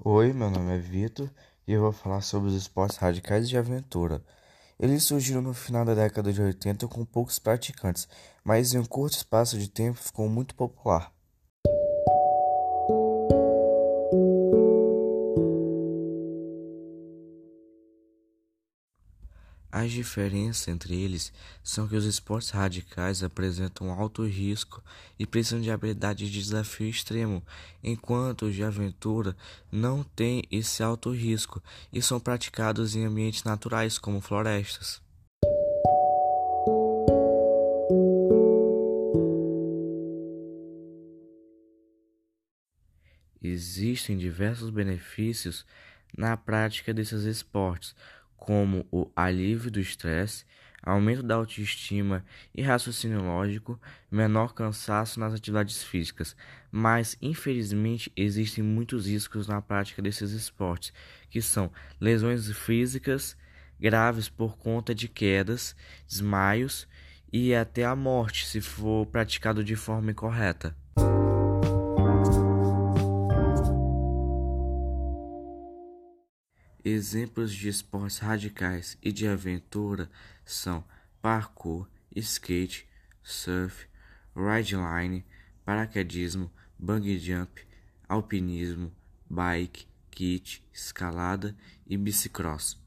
Oi, meu nome é Vitor e eu vou falar sobre os esportes radicais de aventura. Eles surgiram no final da década de 80 com poucos praticantes, mas em um curto espaço de tempo ficou muito popular. As diferenças entre eles são que os esportes radicais apresentam alto risco e precisam de habilidade de desafio extremo, enquanto os de aventura não têm esse alto risco e são praticados em ambientes naturais como florestas. Existem diversos benefícios na prática desses esportes, como o alívio do estresse, aumento da autoestima e raciocínio lógico, menor cansaço nas atividades físicas. Mas, infelizmente, existem muitos riscos na prática desses esportes, que são lesões físicas graves por conta de quedas, desmaios e até a morte se for praticado de forma incorreta. Exemplos de esportes radicais e de aventura são parkour, skate, surf, rideline, paraquedismo, bungee jump, alpinismo, bike, kit, escalada e bicicross.